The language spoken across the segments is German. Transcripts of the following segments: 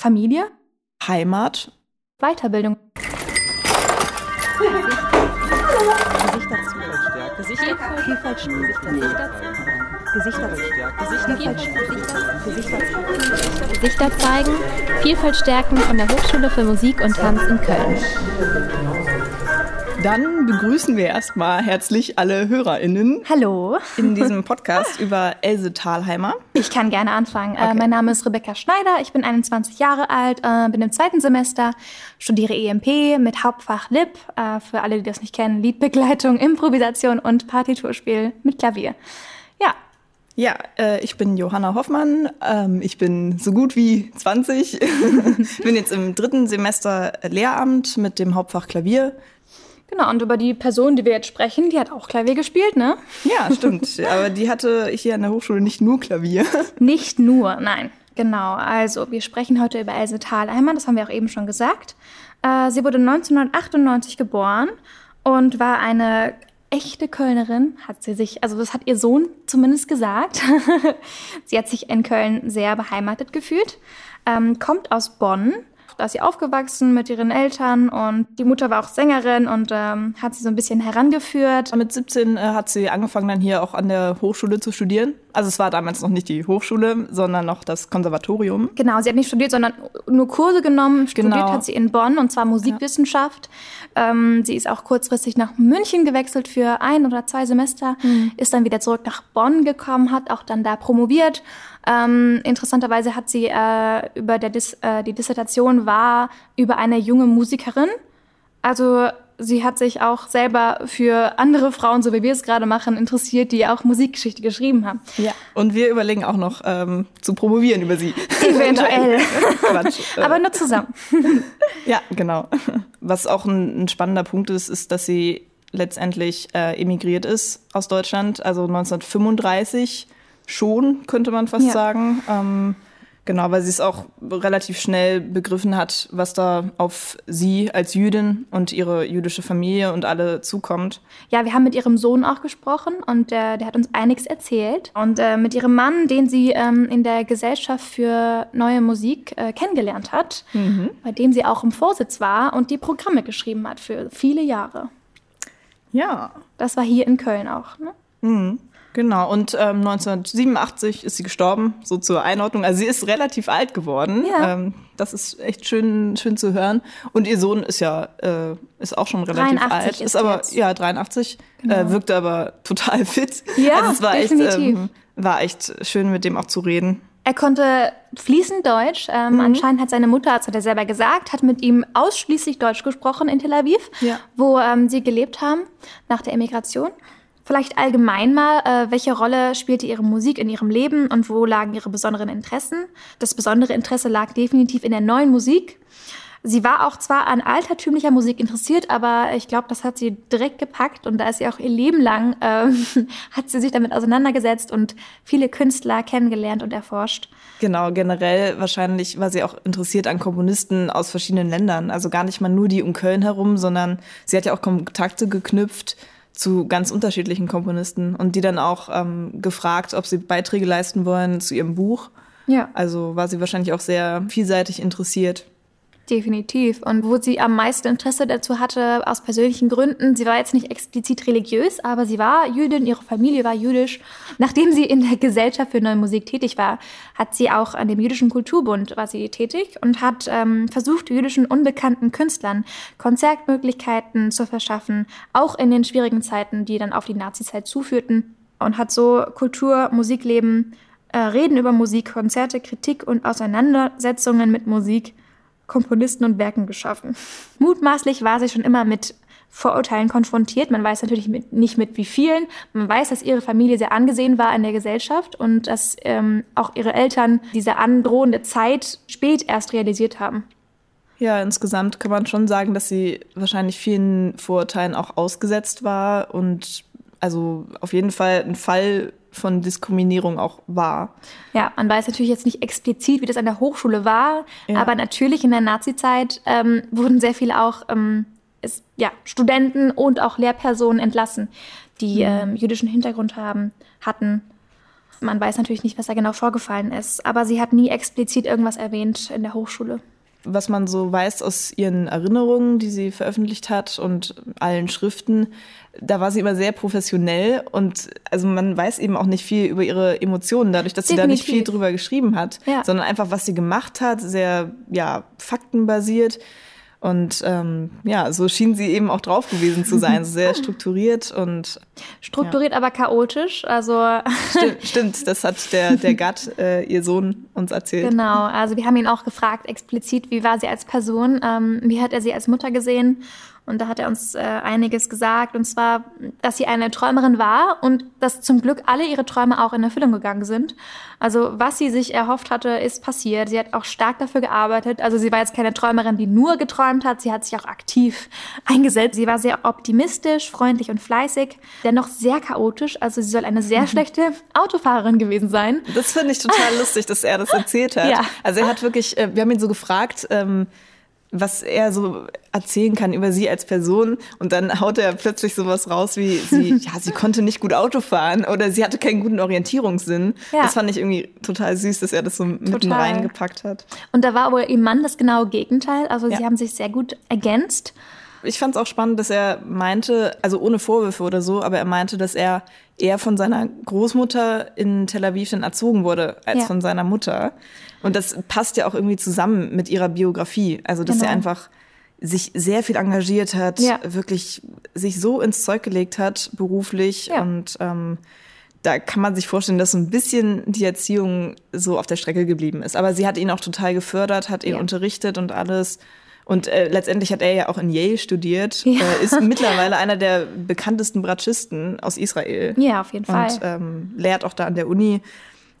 Familie, Heimat, Weiterbildung. Gesichter zeigen, Vielfalt stärken von der Hochschule für Musik und Tanz in Köln. Dann begrüßen wir erstmal herzlich alle HörerInnen Hallo. in diesem Podcast über Else Thalheimer. Ich kann gerne anfangen. Äh, Okay. mein Name ist Rebecca Schneider, ich bin 21 Jahre alt, äh, bin im zweiten Semester, studiere EMP mit Hauptfach Lip, äh, für alle, die das nicht kennen, Liedbegleitung, Improvisation und Partiturspiel mit Klavier. Ja, Ja, äh, ich bin Johanna Hoffmann. Ähm, ich bin so gut wie 20. bin jetzt im dritten Semester Lehramt mit dem Hauptfach Klavier. Genau. Und über die Person, die wir jetzt sprechen, die hat auch Klavier gespielt, ne? Ja, stimmt. Aber die hatte hier an der Hochschule nicht nur Klavier. Nicht nur, nein. Genau, also wir sprechen heute über Else Thalheimer, das haben wir auch eben schon gesagt. Äh, sie wurde 1998 geboren und war eine echte Kölnerin, hat sie sich, also das hat ihr Sohn zumindest gesagt. sie hat sich in Köln sehr beheimatet gefühlt, ähm, kommt aus Bonn. Da ist sie aufgewachsen mit ihren Eltern und die Mutter war auch Sängerin und ähm, hat sie so ein bisschen herangeführt. Mit 17 äh, hat sie angefangen, dann hier auch an der Hochschule zu studieren. Also es war damals noch nicht die Hochschule, sondern noch das Konservatorium. Genau, sie hat nicht studiert, sondern nur Kurse genommen. Studiert Genau. hat sie in Bonn und zwar Musikwissenschaft. Ähm, sie ist auch kurzfristig nach München gewechselt für ein oder zwei Semester, ist dann wieder zurück nach Bonn gekommen, hat auch dann da promoviert. Ähm, interessanterweise hat sie äh, über der Dis äh, die Dissertation war über eine junge Musikerin. Also sie hat sich auch selber für andere Frauen, so wie wir es gerade machen, interessiert, die auch Musikgeschichte geschrieben haben. Ja. Und wir überlegen auch noch ähm, zu promovieren über sie. Eventuell. Quatsch. Aber nur zusammen. Ja, genau. Was auch ein, ein spannender Punkt ist, ist, dass sie letztendlich äh, emigriert ist aus Deutschland, also 1935 schon, könnte man fast Ja. sagen. Ähm, genau, weil sie es auch relativ schnell begriffen hat, was da auf sie als Jüdin und ihre jüdische Familie und alle zukommt. Ja, wir haben mit ihrem Sohn auch gesprochen und äh, der hat uns einiges erzählt. Und äh, mit ihrem Mann, den sie ähm, in der Gesellschaft für neue Musik äh, kennengelernt hat, bei dem sie auch im Vorsitz war und die Programme geschrieben hat für viele Jahre. Ja, Das war hier in Köln auch. Ne? Genau, und ähm, 1987 ist sie gestorben, so zur Einordnung. Also sie ist relativ alt geworden. Ja. Ähm, das ist echt schön, schön zu hören. Und ihr Sohn ist ja äh, ist auch schon relativ 83 alt. ist Ist aber jetzt. ja 83, äh, wirkte aber total fit. Ja, also es war echt, definitiv. ähm, war echt schön, mit dem auch zu reden. Er konnte fließend Deutsch. Ähm, Anscheinend hat seine Mutter, das hat er selber gesagt, hat mit ihm ausschließlich Deutsch gesprochen in Tel Aviv, Ja. wo ähm, sie gelebt haben nach der Emigration. Vielleicht allgemein mal, äh, welche Rolle spielte ihre Musik in ihrem Leben und wo lagen ihre besonderen Interessen? Das besondere Interesse lag definitiv in der neuen Musik. Sie war auch zwar an altertümlicher Musik interessiert, aber ich glaube, das hat sie direkt gepackt und da ist sie auch ihr Leben lang, ähm, hat sie sich damit auseinandergesetzt und viele Künstler kennengelernt und erforscht. Genau, generell wahrscheinlich war sie auch interessiert an Komponisten aus verschiedenen Ländern. Also gar nicht mal nur die um Köln herum, sondern sie hat ja auch Kontakte geknüpft zu ganz unterschiedlichen Komponisten und die dann auch ähm, gefragt, ob sie Beiträge leisten wollen zu ihrem Buch. Ja. Also war sie wahrscheinlich auch sehr vielseitig interessiert. Definitiv. Und wo sie am meisten Interesse dazu hatte, aus persönlichen Gründen, sie war jetzt nicht explizit religiös, aber sie war Jüdin, ihre Familie war jüdisch. Nachdem sie in der Gesellschaft für neue Musik tätig war, hat sie auch an dem Jüdischen Kulturbund war sie tätig und hat ähm, versucht, jüdischen unbekannten Künstlern Konzertmöglichkeiten zu verschaffen, auch in den schwierigen Zeiten, die dann auf die Nazizeit zuführten. Und hat so Kultur, Musikleben, äh, Reden über Musik, Konzerte, Kritik und Auseinandersetzungen mit Musik Komponisten und Werken geschaffen. Mutmaßlich war sie schon immer mit Vorurteilen konfrontiert. Man weiß natürlich mit, nicht mit wie vielen. Man weiß, dass ihre Familie sehr angesehen war in der Gesellschaft und dass ähm, auch ihre Eltern diese androhende Zeit spät erst realisiert haben. Ja, insgesamt kann man schon sagen, dass sie wahrscheinlich vielen Vorurteilen auch ausgesetzt war und also auf jeden Fall ein Fall von Diskriminierung auch war. Ja, man weiß natürlich jetzt nicht explizit, wie das an der Hochschule war, Ja. aber natürlich in der Nazizeit ähm, wurden sehr viele auch ähm, es, ja, Studenten und auch Lehrpersonen entlassen, die ähm, jüdischen Hintergrund haben, hatten. Man weiß natürlich nicht, was da genau vorgefallen ist, aber sie hat nie explizit irgendwas erwähnt in der Hochschule was man so weiß aus ihren Erinnerungen, die sie veröffentlicht hat und allen Schriften, da war sie immer sehr professionell und also man weiß eben auch nicht viel über ihre Emotionen, dadurch, dass Definitiv. sie da nicht viel drüber geschrieben hat, ja. sondern einfach, was sie gemacht hat, sehr ja faktenbasiert. Und ähm, ja, so schien sie eben auch drauf gewesen zu sein, sehr strukturiert und strukturiert, ja. aber chaotisch. Also stimmt, stimmt, das hat der der Gatt, äh, ihr Sohn, uns erzählt. Genau, also wir haben ihn auch gefragt explizit, wie war sie als Person, ähm, wie hat er sie als Mutter gesehen und da hat er uns äh, einiges gesagt. Und zwar, dass sie eine Träumerin war und dass zum Glück alle ihre Träume auch in Erfüllung gegangen sind. Also was sie sich erhofft hatte, ist passiert. Sie hat auch stark dafür gearbeitet. Also sie war jetzt keine Träumerin, die nur geträumt hat. Sie hat sich auch aktiv eingesetzt. Sie war sehr optimistisch, freundlich und fleißig, dennoch sehr chaotisch. Also sie soll eine sehr schlechte Autofahrerin gewesen sein. Das finde ich total lustig, dass er das erzählt hat. Ja. Also er hat wirklich, äh, wir haben ihn so gefragt, ähm, was er so erzählen kann über sie als Person und dann haut er plötzlich sowas raus wie sie ja sie konnte nicht gut Auto fahren oder sie hatte keinen guten Orientierungssinn ja. das fand ich irgendwie total süß dass er das so total. mitten reingepackt hat und da war aber ihr Mann das genaue Gegenteil also ja. sie haben sich sehr gut ergänzt ich fand es auch spannend, dass er meinte, also ohne Vorwürfe oder so, aber er meinte, dass er eher von seiner Großmutter in Tel Aviv dann erzogen wurde als ja. von seiner Mutter. Und das passt ja auch irgendwie zusammen mit ihrer Biografie. Also, dass genau. er einfach sich sehr viel engagiert hat, ja. wirklich sich so ins Zeug gelegt hat, beruflich. Ja. Und ähm, da kann man sich vorstellen, dass so ein bisschen die Erziehung so auf der Strecke geblieben ist. Aber sie hat ihn auch total gefördert, hat ihn unterrichtet und alles. Und äh, letztendlich hat er ja auch in Yale studiert, ja. äh, ist mittlerweile einer der bekanntesten Bratschisten aus Israel. Ja, auf jeden Fall. Und ähm, lehrt auch da an der Uni.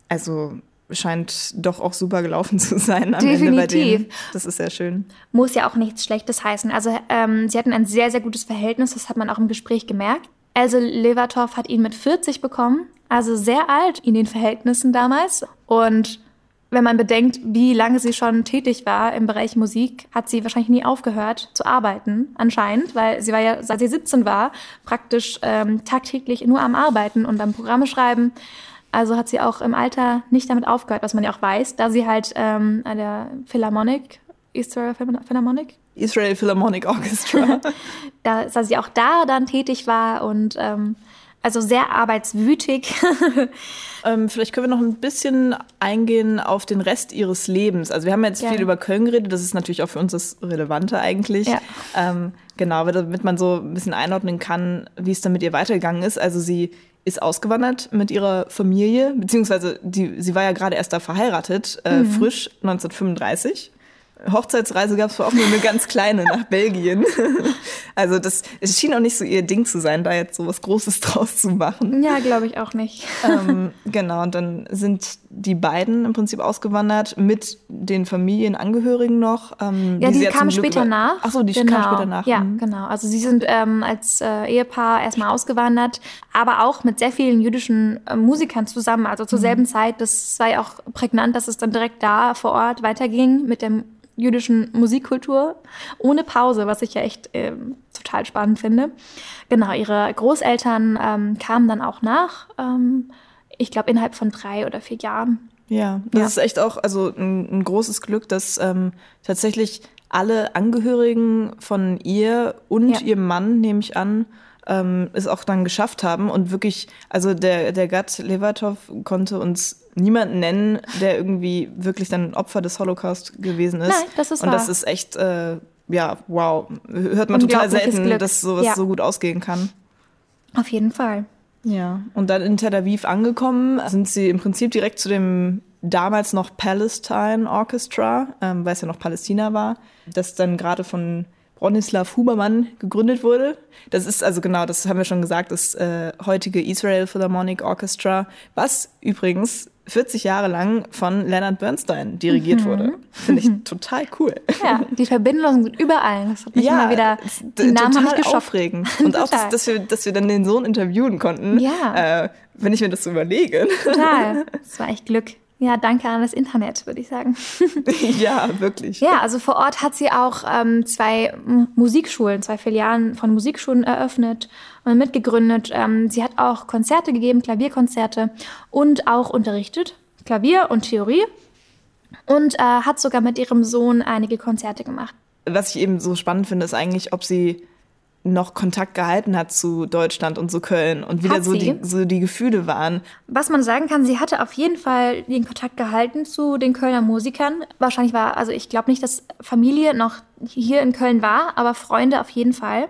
Also scheint doch auch super gelaufen zu sein am Definitiv. Ende bei denen. Das ist sehr schön. Muss ja auch nichts Schlechtes heißen. Also ähm, sie hatten ein sehr, sehr gutes Verhältnis, das hat man auch im Gespräch gemerkt. Also Levertov hat ihn mit 40 bekommen, also sehr alt in den Verhältnissen damals. Und wenn man bedenkt, wie lange sie schon tätig war im Bereich Musik, hat sie wahrscheinlich nie aufgehört zu arbeiten, anscheinend, weil sie war ja, seit sie 17 war, praktisch ähm, tagtäglich nur am Arbeiten und am Programme schreiben. Also hat sie auch im Alter nicht damit aufgehört, was man ja auch weiß, da sie halt ähm, an der Philharmonic, Israel Philharmonic? Israel Philharmonic Orchestra. da, dass sie auch da dann tätig war und ähm, also sehr arbeitswütig. ähm, vielleicht können wir noch ein bisschen eingehen auf den Rest ihres Lebens. Also wir haben jetzt ja. viel über Köln geredet, das ist natürlich auch für uns das Relevante eigentlich. Ja. Ähm, genau, damit man so ein bisschen einordnen kann, wie es dann mit ihr weitergegangen ist. Also sie ist ausgewandert mit ihrer Familie, beziehungsweise die, sie war ja gerade erst da verheiratet, äh, mhm. frisch 1935. Hochzeitsreise gab es auch nur eine ganz kleine nach Belgien. Also das es schien auch nicht so ihr Ding zu sein, da jetzt so was Großes draus zu machen. Ja, glaube ich auch nicht. Ähm, genau, und dann sind die beiden im Prinzip ausgewandert mit den Familienangehörigen noch. Ähm, ja, die, die kamen später nach. Ach so, die genau. kamen später nach. Ja, mhm. genau. Also sie sind ähm, als äh, Ehepaar erstmal ausgewandert, aber auch mit sehr vielen jüdischen äh, Musikern zusammen. Also zur mhm. selben Zeit. Das war ja auch prägnant, dass es dann direkt da vor Ort weiterging mit dem jüdischen Musikkultur ohne Pause, was ich ja echt äh, total spannend finde. Genau, ihre Großeltern ähm, kamen dann auch nach, ähm, ich glaube innerhalb von drei oder vier Jahren. Ja, das ja. ist echt auch also ein, ein großes Glück, dass ähm, tatsächlich alle Angehörigen von ihr und ja. ihrem Mann, nehme ich an, ähm, es auch dann geschafft haben und wirklich, also der, der Gatt Levatov konnte uns niemanden nennen, der irgendwie wirklich dann Opfer des Holocaust gewesen ist. Nein, das ist Und wahr. das ist echt, äh, ja, wow. Hört man total selten, Glück. dass sowas ja. so gut ausgehen kann. Auf jeden Fall. Ja, und dann in Tel Aviv angekommen, sind sie im Prinzip direkt zu dem damals noch Palestine Orchestra, ähm, weil es ja noch Palästina war, das dann gerade von Bronislav Hubermann gegründet wurde. Das ist also genau, das haben wir schon gesagt, das äh, heutige Israel Philharmonic Orchestra, was übrigens 40 Jahre lang von Leonard Bernstein dirigiert mhm. wurde. Finde ich total cool. Ja, die Verbindungen sind überall. Das hat mich ja, immer wieder, die Namen total mich aufregend. Und auch, dass, dass, wir, dass wir dann den Sohn interviewen konnten. Ja. Äh, wenn ich mir das so überlege. Total. Das war echt Glück. Ja, danke an das Internet, würde ich sagen. ja, wirklich. Ja, also vor Ort hat sie auch ähm, zwei Musikschulen, zwei Filialen von Musikschulen eröffnet und mitgegründet. Ähm, sie hat auch Konzerte gegeben, Klavierkonzerte und auch unterrichtet, Klavier und Theorie. Und äh, hat sogar mit ihrem Sohn einige Konzerte gemacht. Was ich eben so spannend finde, ist eigentlich, ob sie noch Kontakt gehalten hat zu Deutschland und zu Köln und wieder so die, so die Gefühle waren. Was man sagen kann, sie hatte auf jeden Fall den Kontakt gehalten zu den Kölner Musikern. Wahrscheinlich war, also ich glaube nicht, dass Familie noch hier in Köln war, aber Freunde auf jeden Fall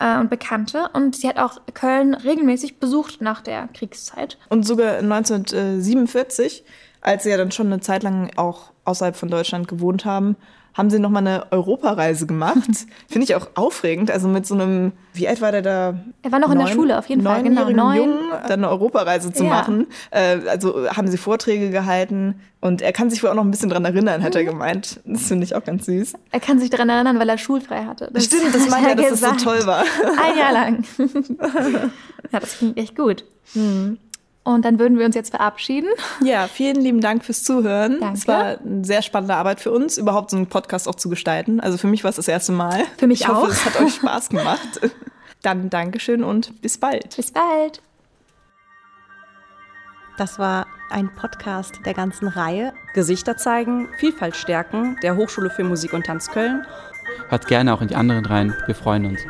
äh, und Bekannte. Und sie hat auch Köln regelmäßig besucht nach der Kriegszeit. Und sogar 1947, als sie ja dann schon eine Zeit lang auch außerhalb von Deutschland gewohnt haben, haben sie nochmal eine Europareise gemacht. Finde ich auch aufregend. Also mit so einem, wie alt war der da? Er war noch neun, in der Schule, auf jeden Fall. Genau, neun. Jungen, dann eine Europareise zu ja. machen. Äh, also haben sie Vorträge gehalten. Und er kann sich wohl auch noch ein bisschen dran erinnern, hat er mhm. gemeint. Das finde ich auch ganz süß. Er kann sich daran erinnern, weil er schulfrei hatte. Das Stimmt, das meint er, dass es das so toll war. Ein Jahr lang. ja, das klingt echt gut. Mhm. Und dann würden wir uns jetzt verabschieden. Ja, vielen lieben Dank fürs Zuhören. Danke. Es war eine sehr spannende Arbeit für uns, überhaupt so einen Podcast auch zu gestalten. Also für mich war es das erste Mal. Für mich ich auch. Ich hoffe, es hat euch Spaß gemacht. Dann Dankeschön und bis bald. Bis bald. Das war ein Podcast der ganzen Reihe. Gesichter zeigen, Vielfalt stärken, der Hochschule für Musik und Tanz Köln. Hört gerne auch in die anderen rein. Wir freuen uns.